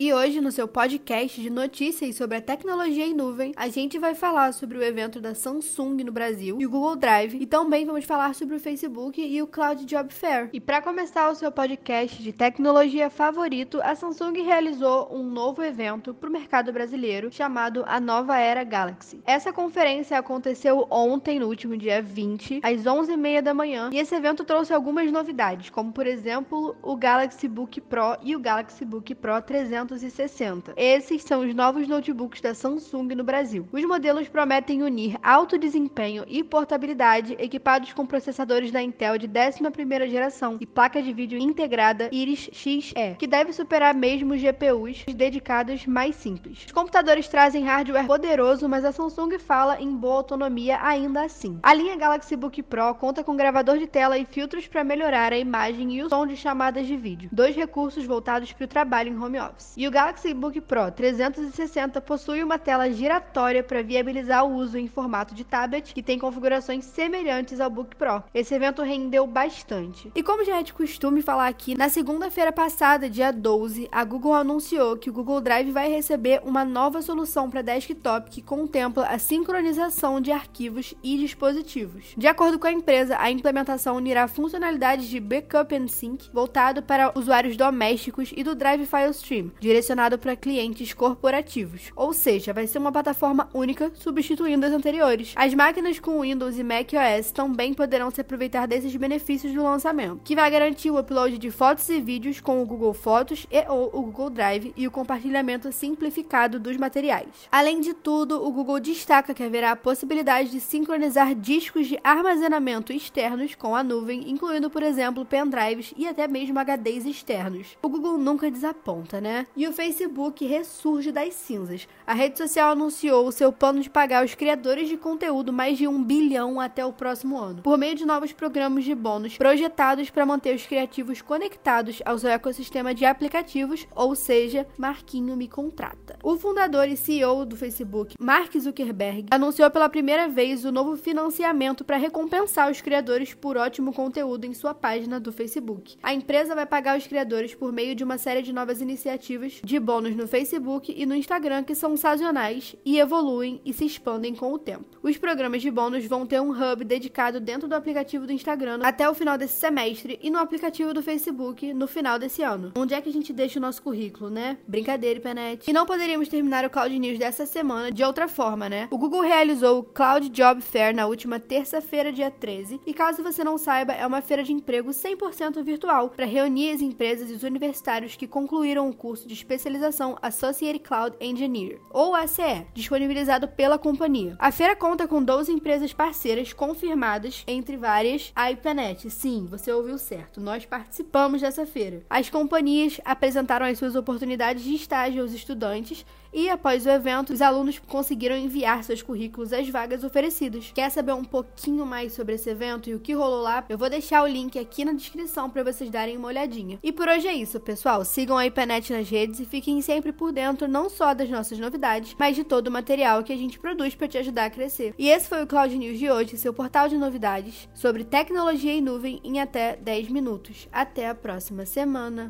E hoje, no seu podcast de notícias sobre a tecnologia em nuvem, a gente vai falar sobre o evento da Samsung no Brasil e o Google Drive, e também vamos falar sobre o Facebook e o Cloud Job Fair. E para começar o seu podcast de tecnologia favorito, a Samsung realizou um novo evento para o mercado brasileiro chamado a Nova Era Galaxy. Essa conferência aconteceu ontem, no último dia 20, às 11h30 da manhã, e esse evento trouxe algumas novidades, como por exemplo o Galaxy Book Pro e o Galaxy Book Pro 300 360. Esses são os novos notebooks da Samsung no Brasil. Os modelos prometem unir alto desempenho e portabilidade equipados com processadores da Intel de 11ª geração e placa de vídeo integrada Iris Xe, que deve superar mesmo GPUs dedicados mais simples. Os computadores trazem hardware poderoso, mas a Samsung fala em boa autonomia ainda assim. A linha Galaxy Book Pro conta com gravador de tela e filtros para melhorar a imagem e o som de chamadas de vídeo, dois recursos voltados para o trabalho em home office. E o Galaxy Book Pro 360 possui uma tela giratória para viabilizar o uso em formato de tablet e tem configurações semelhantes ao Book Pro. Esse evento rendeu bastante. E como já é de costume falar aqui, na segunda-feira passada, dia 12, a Google anunciou que o Google Drive vai receber uma nova solução para desktop que contempla a sincronização de arquivos e dispositivos. De acordo com a empresa, a implementação unirá funcionalidades de backup and sync voltado para usuários domésticos e do Drive File Stream, direcionado para clientes corporativos, ou seja, vai ser uma plataforma única, substituindo as anteriores. As máquinas com Windows e macOS também poderão se aproveitar desses benefícios do lançamento, que vai garantir o upload de fotos e vídeos com o Google Fotos e ou o Google Drive e o compartilhamento simplificado dos materiais. Além de tudo, o Google destaca que haverá a possibilidade de sincronizar discos de armazenamento externos com a nuvem, incluindo, por exemplo, pendrives e até mesmo HDs externos. O Google nunca desaponta, né? E o Facebook ressurge das cinzas. A rede social anunciou o seu plano de pagar aos criadores de conteúdo mais de um bilhão até o próximo ano, por meio de novos programas de bônus projetados para manter os criativos conectados ao seu ecossistema de aplicativos, ou seja, Marquinho me contrata. O fundador e CEO do Facebook, Mark Zuckerberg, anunciou pela primeira vez o novo financiamento para recompensar os criadores por ótimo conteúdo em sua página do Facebook. A empresa vai pagar os criadores por meio de uma série de novas iniciativas de bônus no Facebook e no Instagram que são sazonais e evoluem e se expandem com o tempo. Os programas de bônus vão ter um hub dedicado dentro do aplicativo do Instagram até o final desse semestre e no aplicativo do Facebook no final desse ano. Onde é que a gente deixa o nosso currículo, né? Brincadeira, Penet. E não poderíamos terminar o Cloud News dessa semana de outra forma, né? O Google realizou o Cloud Job Fair na última terça-feira, dia 13, e caso você não saiba, é uma feira de emprego 100% virtual para reunir as empresas e os universitários que concluíram o curso de especialização Associate Cloud Engineer, ou ACE, disponibilizado pela companhia. A feira conta com 12 empresas parceiras confirmadas, entre várias a IPNET. Sim, você ouviu certo, nós participamos dessa feira. As companhias apresentaram as suas oportunidades de estágio aos estudantes e, após o evento, os alunos conseguiram enviar seus currículos às vagas oferecidas. Quer saber um pouquinho mais sobre esse evento e o que rolou lá? Eu vou deixar o link aqui na descrição para vocês darem uma olhadinha. E por hoje é isso, pessoal. Sigam a IPNET nas redes redes e fiquem sempre por dentro não só das nossas novidades, mas de todo o material que a gente produz para te ajudar a crescer. E esse foi o Cloud News de hoje, seu portal de novidades sobre tecnologia em nuvem em até 10 minutos. Até a próxima semana.